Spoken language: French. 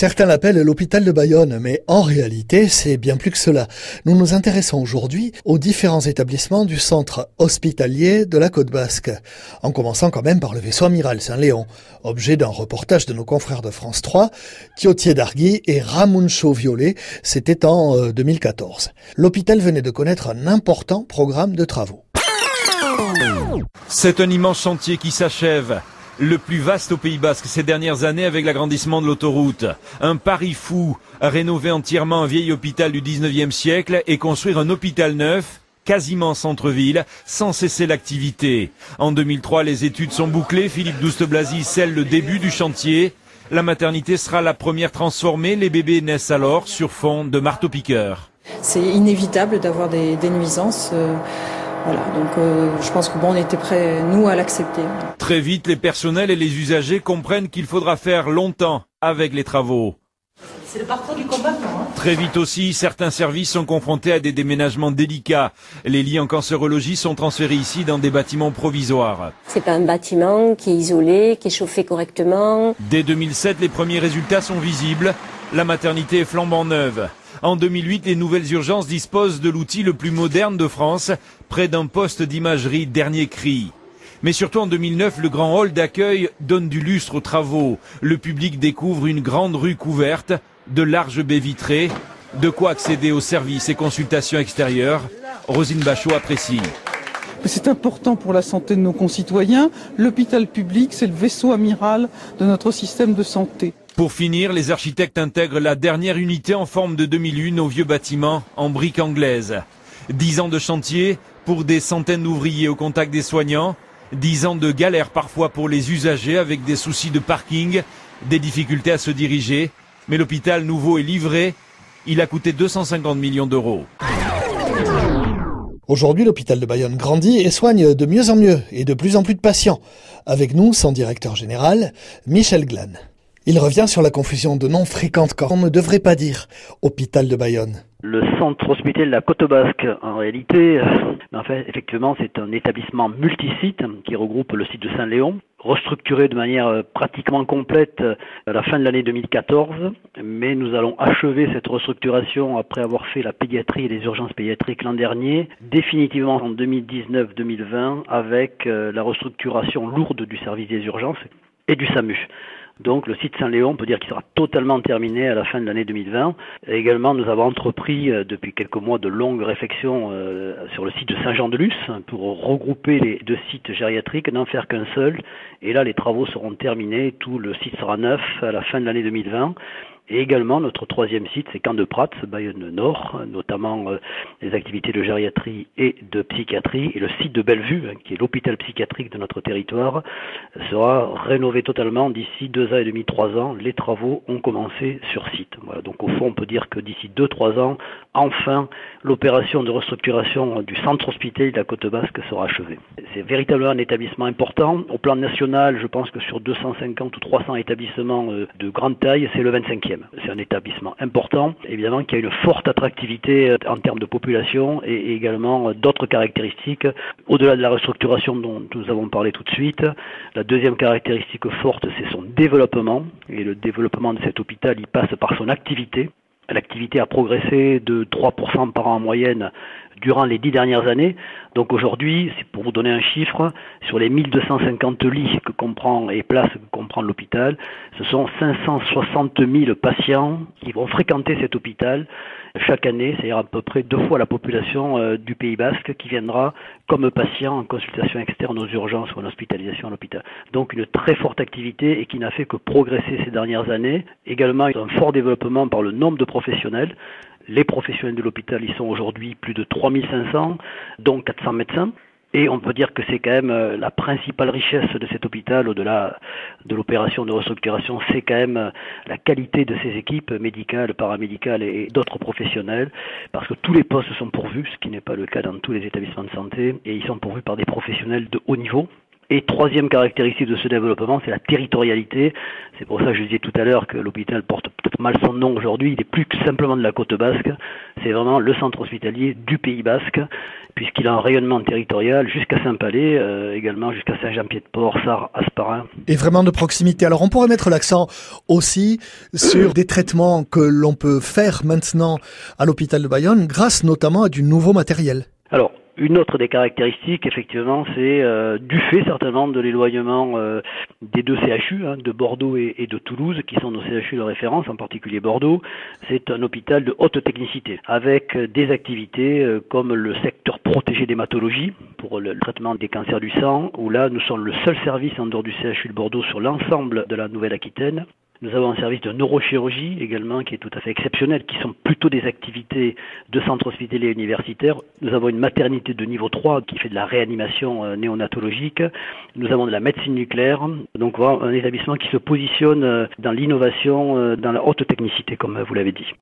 Certains l'appellent l'hôpital de Bayonne, mais en réalité, c'est bien plus que cela. Nous nous intéressons aujourd'hui aux différents établissements du centre hospitalier de la Côte Basque, en commençant quand même par le vaisseau amiral Saint-Léon, objet d'un reportage de nos confrères de France 3, Thiotier Dargui et Ramuncho Violet, c'était en 2014. Euh, L'hôpital venait de connaître un important programme de travaux. C'est un immense chantier qui s'achève le plus vaste au Pays Basque ces dernières années avec l'agrandissement de l'autoroute. Un pari fou, rénover entièrement un vieil hôpital du 19e siècle et construire un hôpital neuf quasiment centre-ville, sans cesser l'activité. En 2003, les études sont bouclées. Philippe Douste-Blazy scelle le début du chantier. La maternité sera la première transformée. Les bébés naissent alors sur fond de marteau-piqueur. C'est inévitable d'avoir des, nuisances. Euh, voilà, donc euh, je pense que bon, on était prêts, nous, à l'accepter. Très vite, les personnels et les usagers comprennent qu'il faudra faire longtemps avec les travaux. C'est le parcours du combattant. Hein. Très vite aussi, certains services sont confrontés à des déménagements délicats. Les lits en cancérologie sont transférés ici dans des bâtiments provisoires. C'est pas un bâtiment qui est isolé, qui est chauffé correctement. Dès 2007, les premiers résultats sont visibles. La maternité est flambant neuve. En 2008, les nouvelles urgences disposent de l'outil le plus moderne de France, près d'un poste d'imagerie dernier cri. Mais surtout en 2009, le grand hall d'accueil donne du lustre aux travaux. Le public découvre une grande rue couverte, de larges baies vitrées, de quoi accéder aux services et consultations extérieures. Rosine Bachot apprécie. C'est important pour la santé de nos concitoyens. L'hôpital public, c'est le vaisseau amiral de notre système de santé. Pour finir, les architectes intègrent la dernière unité en forme de 2001 au vieux bâtiment en briques anglaises. Dix ans de chantier pour des centaines d'ouvriers au contact des soignants. Dix ans de galère parfois pour les usagers avec des soucis de parking, des difficultés à se diriger. Mais l'hôpital nouveau est livré. Il a coûté 250 millions d'euros. Aujourd'hui, l'hôpital de Bayonne grandit et soigne de mieux en mieux et de plus en plus de patients. Avec nous, son directeur général, Michel Glan. Il revient sur la confusion de noms fréquentes car on ne devrait pas dire hôpital de Bayonne. Le centre hospitalier de la Côte Basque, en réalité, fait, effectivement, c'est un établissement multisite qui regroupe le site de Saint-Léon, restructuré de manière euh, pratiquement complète euh, à la fin de l'année 2014, mais nous allons achever cette restructuration après avoir fait la pédiatrie et les urgences pédiatriques l'an dernier, définitivement en 2019-2020 avec euh, la restructuration lourde du service des urgences et du SAMU. Donc le site Saint-Léon, on peut dire qu'il sera totalement terminé à la fin de l'année 2020. également, nous avons entrepris euh, depuis quelques mois de longues réflexions euh, sur le site de Saint-Jean-de-Luz pour regrouper les deux sites gériatriques, n'en faire qu'un seul. Et là, les travaux seront terminés, tout le site sera neuf à la fin de l'année 2020. Et également, notre troisième site, c'est Camp de Prats, Bayonne Nord, notamment euh, les activités de gériatrie et de psychiatrie. Et le site de Bellevue, hein, qui est l'hôpital psychiatrique de notre territoire, sera rénové totalement d'ici deux ans et demi, trois ans. Les travaux ont commencé sur site. Voilà, donc au fond, on peut dire que d'ici deux, trois ans, enfin, l'opération de restructuration du centre hospitalier de la Côte Basque sera achevée. C'est véritablement un établissement important. Au plan national, je pense que sur 250 ou 300 établissements euh, de grande taille, c'est le 25e. C'est un établissement important, évidemment, qui a une forte attractivité euh, en termes de population et également euh, d'autres caractéristiques. Au-delà de la restructuration dont nous avons parlé tout de suite, la deuxième caractéristique forte, c'est son développement. Et le développement de cet hôpital, il passe par son activité. L'activité a progressé de 3% par an en moyenne durant les dix dernières années. Donc aujourd'hui, c'est pour vous donner un chiffre, sur les 1250 lits que comprend et places que comprend l'hôpital, ce sont 560 000 patients qui vont fréquenter cet hôpital chaque année, c'est-à-dire à peu près deux fois la population euh, du Pays Basque qui viendra comme patient en consultation externe aux urgences ou en hospitalisation à l'hôpital. Donc une très forte activité et qui n'a fait que progresser ces dernières années. Également un fort développement par le nombre de professionnels. Les professionnels de l'hôpital, ils sont aujourd'hui plus de 3500, dont 400 médecins. Et on peut dire que c'est quand même euh, la principale richesse de cet hôpital, au-delà de l'opération de restructuration, c'est quand même euh, la qualité de ses équipes médicales, paramédicales et d'autres professionnels, parce que tous les postes sont pourvus, ce qui n'est pas le cas dans tous les établissements de santé, et ils sont pourvus par des professionnels de haut niveau, et troisième caractéristique de ce développement, c'est la territorialité. C'est pour ça que je disais tout à l'heure que l'hôpital porte peut-être mal son nom aujourd'hui, il est plus que simplement de la côte basque, c'est vraiment le centre hospitalier du Pays basque, puisqu'il a un rayonnement territorial jusqu'à Saint-Palais, euh, également jusqu'à Saint-Jean-Pied-de-Port, Sarre, Asparin. Et vraiment de proximité. Alors on pourrait mettre l'accent aussi sur des traitements que l'on peut faire maintenant à l'hôpital de Bayonne grâce notamment à du nouveau matériel. Alors, une autre des caractéristiques, effectivement, c'est euh, du fait certainement de l'éloignement euh, des deux CHU, hein, de Bordeaux et, de Toulouse, qui sont nos CHU de référence, en particulier Bordeaux. C'est un hôpital de haute technicité, avec des activités euh, comme le secteur protégé d'hématologie pour le traitement des cancers du sang, où là, nous sommes le seul service en dehors du CHU de Bordeaux sur l'ensemble de la Nouvelle-Aquitaine. Nous avons un service de neurochirurgie également qui est tout à fait exceptionnel, qui sont plutôt des activités de centre hospitalier universitaire. Nous avons une maternité de niveau 3 qui fait de la réanimation euh, néonatologique. Nous avons de la médecine nucléaire. Donc un établissement qui se positionne euh, dans l'innovation, euh, dans la haute technicité, comme vous l'avez dit.